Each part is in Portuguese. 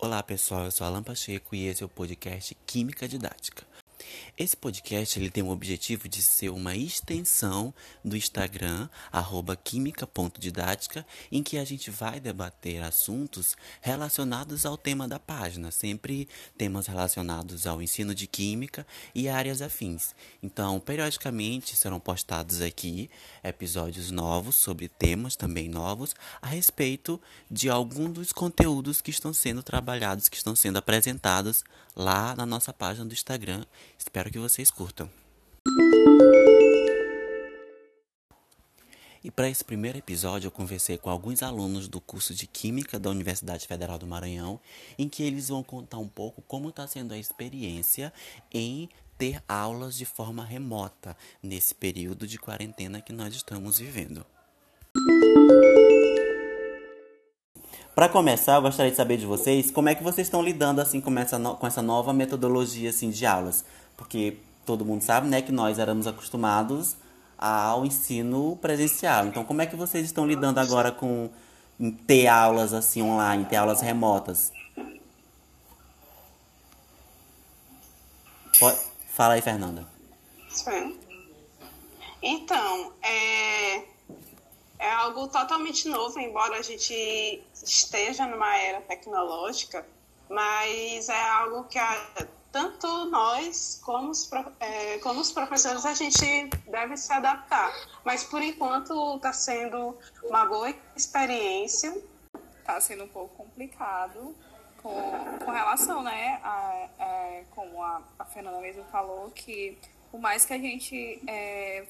Olá pessoal, eu sou Alan Pacheco e esse é o podcast Química Didática. Esse podcast ele tem o objetivo de ser uma extensão do Instagram, química.didática, em que a gente vai debater assuntos relacionados ao tema da página, sempre temas relacionados ao ensino de química e áreas afins. Então, periodicamente serão postados aqui episódios novos sobre temas também novos a respeito de algum dos conteúdos que estão sendo trabalhados, que estão sendo apresentados lá na nossa página do Instagram. Espero que vocês curtam. E para esse primeiro episódio, eu conversei com alguns alunos do curso de Química da Universidade Federal do Maranhão, em que eles vão contar um pouco como está sendo a experiência em ter aulas de forma remota nesse período de quarentena que nós estamos vivendo. Para começar, eu gostaria de saber de vocês como é que vocês estão lidando assim com essa, no, com essa nova metodologia assim de aulas, porque todo mundo sabe, né, que nós éramos acostumados ao ensino presencial. Então, como é que vocês estão lidando agora com ter aulas assim online, ter aulas remotas? Pode... Fala aí, Fernanda. Sim. Então, é é algo totalmente novo, embora a gente esteja numa era tecnológica, mas é algo que a, tanto nós como os, é, como os professores a gente deve se adaptar. Mas por enquanto está sendo uma boa experiência. Está sendo um pouco complicado com, com relação, né, a, a como a, a Fernanda mesmo falou, que por mais que a gente é,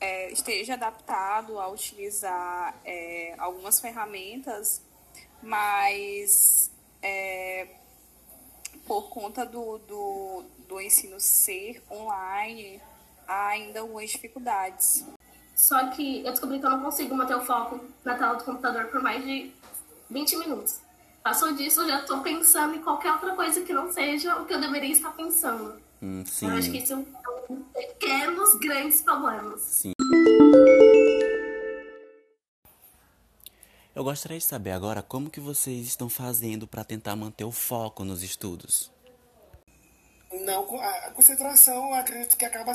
é, esteja adaptado a utilizar é, algumas ferramentas, mas é, por conta do, do, do ensino ser online, há ainda algumas dificuldades. Só que eu descobri que eu não consigo manter o foco na tela do computador por mais de 20 minutos. Passou disso, eu já estou pensando em qualquer outra coisa que não seja o que eu deveria estar pensando. Hum, sim. Eu acho que isso é um pequenos, grandes problemas. Sim. Eu gostaria de saber agora como que vocês estão fazendo para tentar manter o foco nos estudos. Não, a concentração acredito que acaba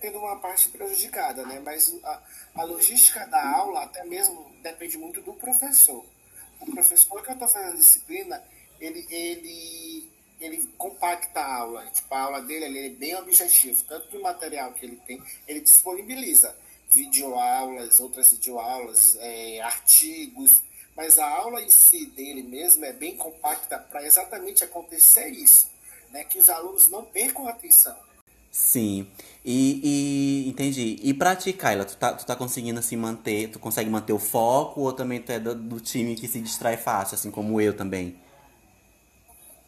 tendo uma parte prejudicada, né? Mas a, a logística da aula até mesmo depende muito do professor. O professor que eu estou fazendo a disciplina, ele, ele ele compacta a aula. Tipo, a aula dele ele é bem objetivo. Tanto do material que ele tem, ele disponibiliza videoaulas, outras videoaulas, é, artigos. Mas a aula em si dele mesmo é bem compacta para exatamente acontecer isso. Né? Que os alunos não percam a atenção. Sim, e, e entendi. E pra ti, Kyla, tu tá, tu tá conseguindo assim manter, tu consegue manter o foco ou também tu é do, do time que se distrai fácil, assim como eu também?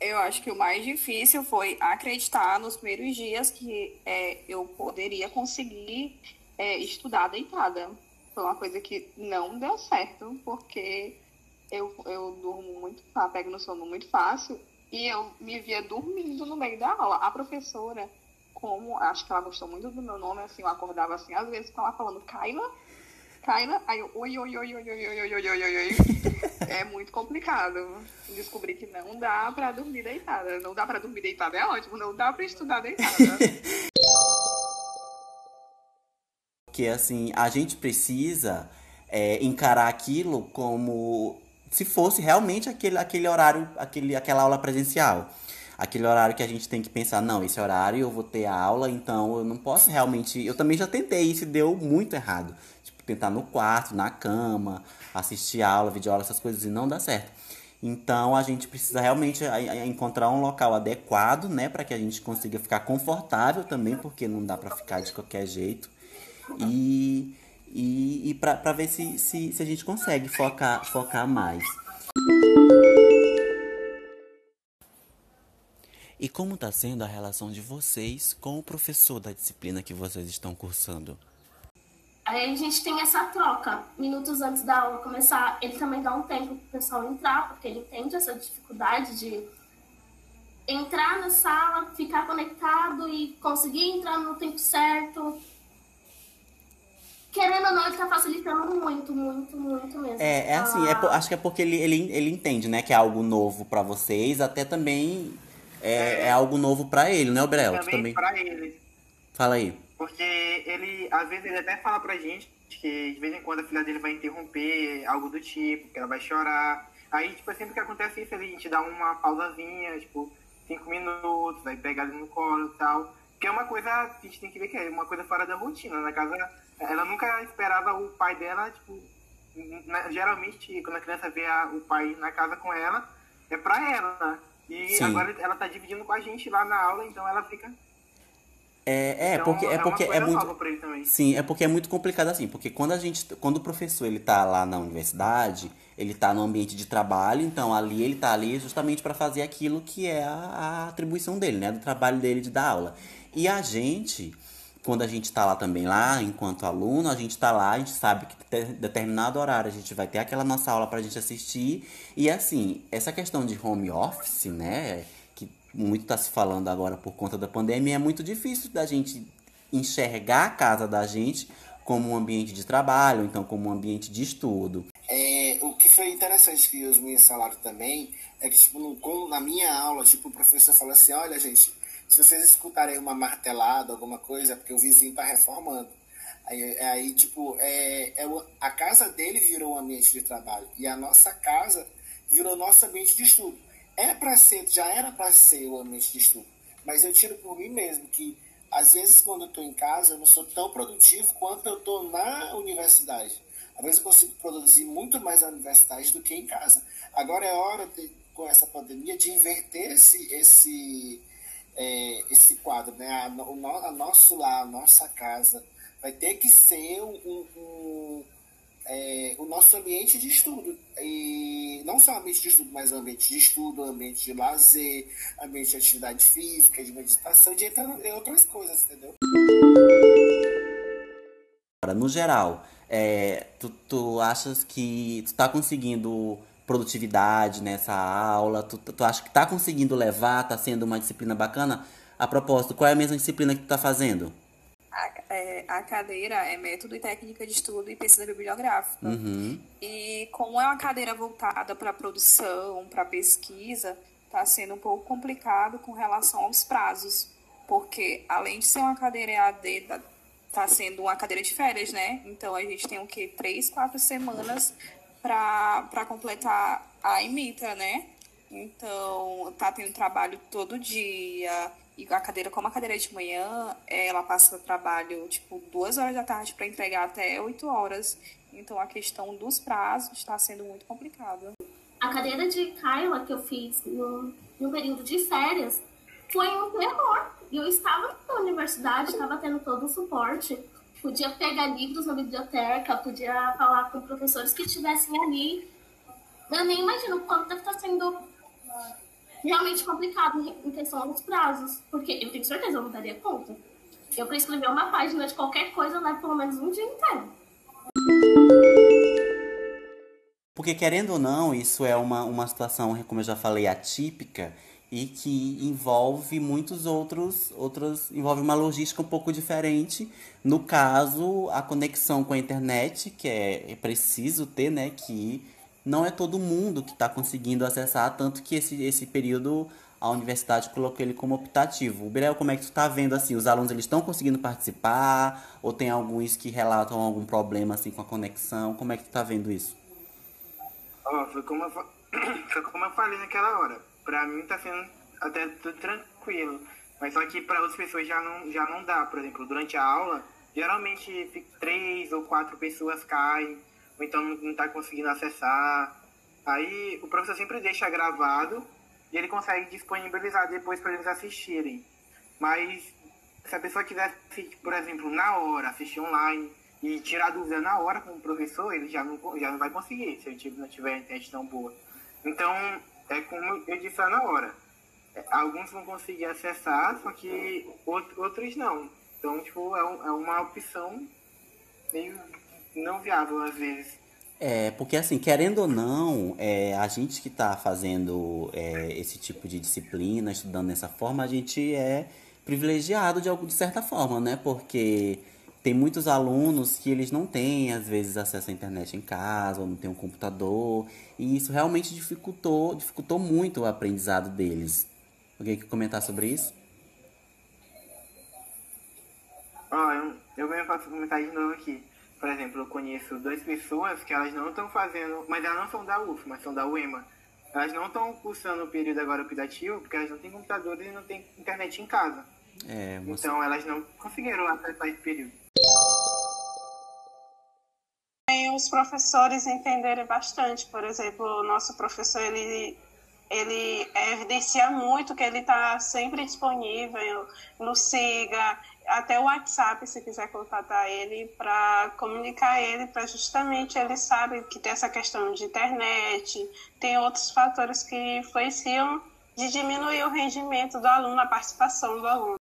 eu acho que o mais difícil foi acreditar nos primeiros dias que é, eu poderia conseguir é, estudar deitada. Foi uma coisa que não deu certo, porque eu, eu durmo muito, pego no sono muito fácil, e eu me via dormindo no meio da aula. A professora, como acho que ela gostou muito do meu nome, assim, eu acordava assim, às vezes com ela falando, Kyla, Kyla, aí eu, oi, oi, oi, oi, oi, oi, oi, oi, oi. É muito complicado. Descobri que não dá pra dormir deitada. Não dá pra dormir deitada, é ótimo. Não dá pra estudar deitada. que assim, a gente precisa é, encarar aquilo como se fosse realmente aquele, aquele horário, aquele, aquela aula presencial. Aquele horário que a gente tem que pensar, não, esse horário eu vou ter aula, então eu não posso realmente. Eu também já tentei isso e deu muito errado tentar no quarto, na cama, assistir aula, videoaula, essas coisas, e não dá certo. Então a gente precisa realmente encontrar um local adequado, né, para que a gente consiga ficar confortável também, porque não dá para ficar de qualquer jeito. E, e, e para ver se, se, se a gente consegue focar, focar mais. E como está sendo a relação de vocês com o professor da disciplina que vocês estão cursando? Aí a gente tem essa troca. Minutos antes da aula começar, ele também dá um tempo para o pessoal entrar, porque ele entende essa dificuldade de entrar na sala, ficar conectado e conseguir entrar no tempo certo. Querendo ou não, ele tá facilitando muito, muito, muito mesmo. É, é assim, é, acho que é porque ele, ele, ele entende, né, que é algo novo para vocês, até também é, é, é algo novo para ele, né, Brel? Também, também pra ele. Fala aí. Porque ele, às vezes, ele até fala pra gente que de vez em quando a filha dele vai interromper algo do tipo, que ela vai chorar. Aí, tipo, sempre que acontece isso, a gente dá uma pausazinha, tipo, cinco minutos, vai pegar ele no colo e tal. Que é uma coisa, a gente tem que ver que é uma coisa fora da rotina. Na casa, ela nunca esperava o pai dela, tipo, geralmente quando a criança vê a, o pai na casa com ela, é pra ela. E Sim. agora ela tá dividindo com a gente lá na aula, então ela fica é, é então, porque é, é porque é muito sim é porque é muito complicado assim porque quando a gente quando o professor ele tá lá na universidade ele tá no ambiente de trabalho então ali ele tá ali justamente para fazer aquilo que é a, a, atribuição dele né do trabalho dele de dar aula e a gente quando a gente está lá também lá enquanto aluno a gente está lá a gente sabe que determinado horário a gente vai ter aquela nossa aula para a gente assistir e assim essa questão de home office né muito está se falando agora por conta da pandemia, é muito difícil da gente enxergar a casa da gente como um ambiente de trabalho, então como um ambiente de estudo. É, o que foi interessante que os meninos falaram também é que, tipo, no, na minha aula, tipo, o professor falou assim, olha, gente, se vocês escutarem uma martelada, alguma coisa, é porque o vizinho está reformando. Aí, aí tipo, é, é, a casa dele virou um ambiente de trabalho e a nossa casa virou nosso ambiente de estudo é para ser, já era para ser o ambiente de estudo, mas eu tiro por mim mesmo que às vezes quando eu estou em casa eu não sou tão produtivo quanto eu estou na universidade. Às vezes eu consigo produzir muito mais na universidade do que em casa. Agora é hora de, com essa pandemia de inverter esse esse é, esse quadro, né? A, o, a nosso lar, a nossa casa vai ter que ser um, um é, o nosso ambiente de estudo. E não só ambiente de estudo, mas ambiente de estudo, ambiente de lazer, ambiente de atividade física, de meditação, de outras coisas, entendeu? No geral, é, tu, tu achas que tu tá conseguindo produtividade nessa aula? Tu, tu acha que tá conseguindo levar? Tá sendo uma disciplina bacana? A propósito, qual é a mesma disciplina que tu tá fazendo? a, é, a cadeira é método e técnica de estudo e pesquisa bibliográfica. Uhum. E como é uma cadeira voltada para produção, para pesquisa, está sendo um pouco complicado com relação aos prazos, porque além de ser uma cadeira EAD, está sendo uma cadeira de férias, né? Então a gente tem o que três, quatro semanas para completar a imita, né? Então tá tendo trabalho todo dia e a cadeira, como a cadeira é de manhã, ela passa trabalho, tipo, duas horas da tarde para entregar até oito horas. Então, a questão dos prazos está sendo muito complicada. A cadeira de Kyla que eu fiz no, no período de férias foi um terror. Eu estava na universidade, estava tendo todo o suporte. Podia pegar livros na biblioteca, podia falar com professores que estivessem ali. Eu nem imagino o quanto deve estar sendo realmente complicado em questão dos prazos, porque eu tenho certeza, eu não daria conta. Eu para escrever uma página de qualquer coisa leva pelo menos um dia inteiro. Porque querendo ou não, isso é uma, uma situação, como eu já falei, atípica e que envolve muitos outros, outros, envolve uma logística um pouco diferente. No caso, a conexão com a internet, que é, é preciso ter, né, que não é todo mundo que está conseguindo acessar, tanto que esse, esse período a universidade colocou ele como optativo. Birel, como é que tu está vendo assim, os alunos eles estão conseguindo participar ou tem alguns que relatam algum problema assim com a conexão? Como é que tu está vendo isso? Oh, foi, como eu, foi como eu falei naquela hora. Para mim está sendo até tranquilo, mas só que para outras pessoas já não já não dá. Por exemplo, durante a aula, geralmente três ou quatro pessoas caem ou então não está conseguindo acessar. Aí o professor sempre deixa gravado e ele consegue disponibilizar depois para eles assistirem. Mas se a pessoa quiser, por exemplo, na hora, assistir online e tirar dúvida na hora com o professor, ele já não, já não vai conseguir se ele não tiver a internet tão boa. Então, é como eu disse lá na hora. É, alguns vão conseguir acessar, só que outros não. Então, tipo, é, é uma opção meio não viável às vezes. É, porque assim, querendo ou não, é, a gente que está fazendo é, esse tipo de disciplina, estudando dessa forma, a gente é privilegiado de, de certa forma, né? Porque tem muitos alunos que eles não têm, às vezes, acesso à internet em casa, ou não tem um computador, e isso realmente dificultou, dificultou muito o aprendizado deles. Alguém quer comentar sobre isso? Ó, eu, eu venho fazer comentar de novo aqui. Por exemplo, eu conheço duas pessoas que elas não estão fazendo, mas elas não são da UF, mas são da UEMA. Elas não estão cursando o período agora optativo porque elas não têm computadores e não têm internet em casa. É, uma- Então elas não conseguiram acessar esse período. Os professores entenderem bastante. Por exemplo, o nosso professor, ele, ele evidencia muito que ele está sempre disponível no SIGA, até o WhatsApp, se quiser contatar ele, para comunicar ele, para justamente ele sabe que tem essa questão de internet, tem outros fatores que influenciam de diminuir o rendimento do aluno, a participação do aluno.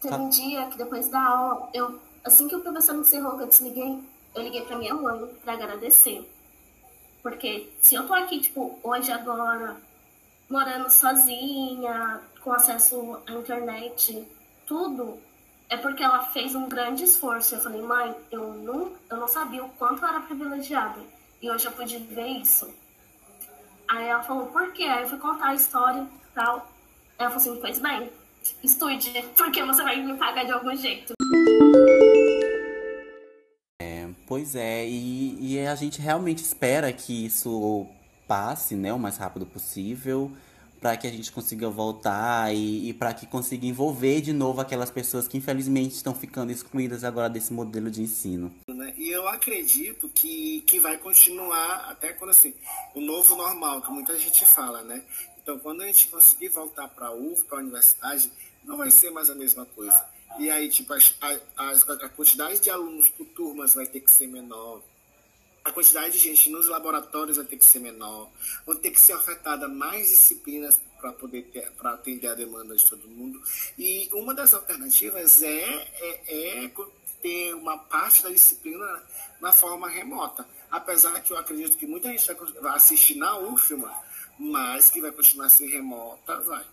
Teve um dia que depois da aula, eu, assim que o professor encerrou, que eu desliguei, eu liguei pra minha mãe pra agradecer. Porque se eu tô aqui, tipo, hoje, agora, morando sozinha, com acesso à internet, tudo, é porque ela fez um grande esforço. Eu falei, mãe, eu não, eu não sabia o quanto eu era privilegiada. E hoje eu pude ver isso. Aí ela falou, por quê? Aí eu fui contar a história e tal. Ela falou assim, pois bem, estude, porque você vai me pagar de algum jeito. Pois é, e, e a gente realmente espera que isso passe, né, o mais rápido possível, para que a gente consiga voltar e, e para que consiga envolver de novo aquelas pessoas que infelizmente estão ficando excluídas agora desse modelo de ensino. né? E eu acredito que, que vai continuar até quando assim, o novo normal, que muita gente fala, né? Então, quando a gente conseguir voltar para a UF, para a universidade, não vai ser mais a mesma coisa. E aí, tipo, as, a quantidade de alunos por turmas vai ter que ser menor. A quantidade de gente nos laboratórios vai ter que ser menor. Vão ter que ser ofertada mais disciplinas para poder para atender a demanda de todo mundo. E uma das alternativas é, é, é ter uma parte da disciplina na forma remota. Apesar que eu acredito que muita gente vai assistir na UFMA, mas que vai continuar ser remota, vai.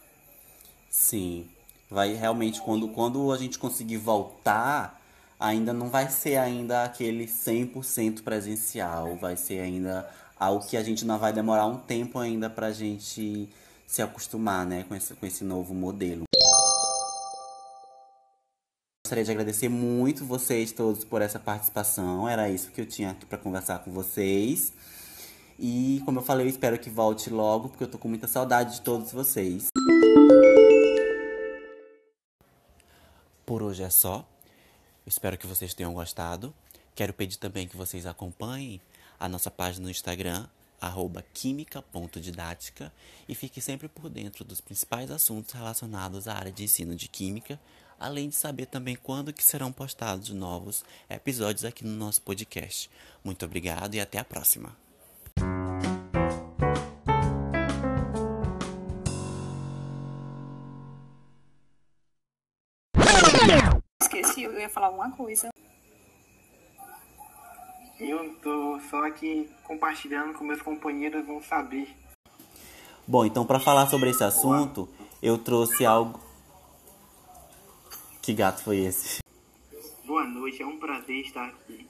Sim, vai realmente quando, quando a gente conseguir voltar, ainda não vai ser ainda aquele 100% presencial, vai ser ainda algo que a gente não vai demorar um tempo ainda pra gente se acostumar, né, com esse, com esse novo modelo. Gostaria de agradecer muito vocês todos por essa participação. Era isso que eu tinha aqui para conversar com vocês. E como eu falei, eu espero que volte logo, porque eu tô com muita saudade de todos vocês. Por hoje é só. Espero que vocês tenham gostado. Quero pedir também que vocês acompanhem a nossa página no Instagram, arroba química.didática, e fique sempre por dentro dos principais assuntos relacionados à área de ensino de química, além de saber também quando que serão postados novos episódios aqui no nosso podcast. Muito obrigado e até a próxima! Esqueci, eu ia falar alguma coisa. Eu tô só aqui compartilhando com meus companheiros vão saber. Bom, então para falar sobre esse assunto, eu trouxe algo. Que gato foi esse? Boa noite, é um prazer estar aqui.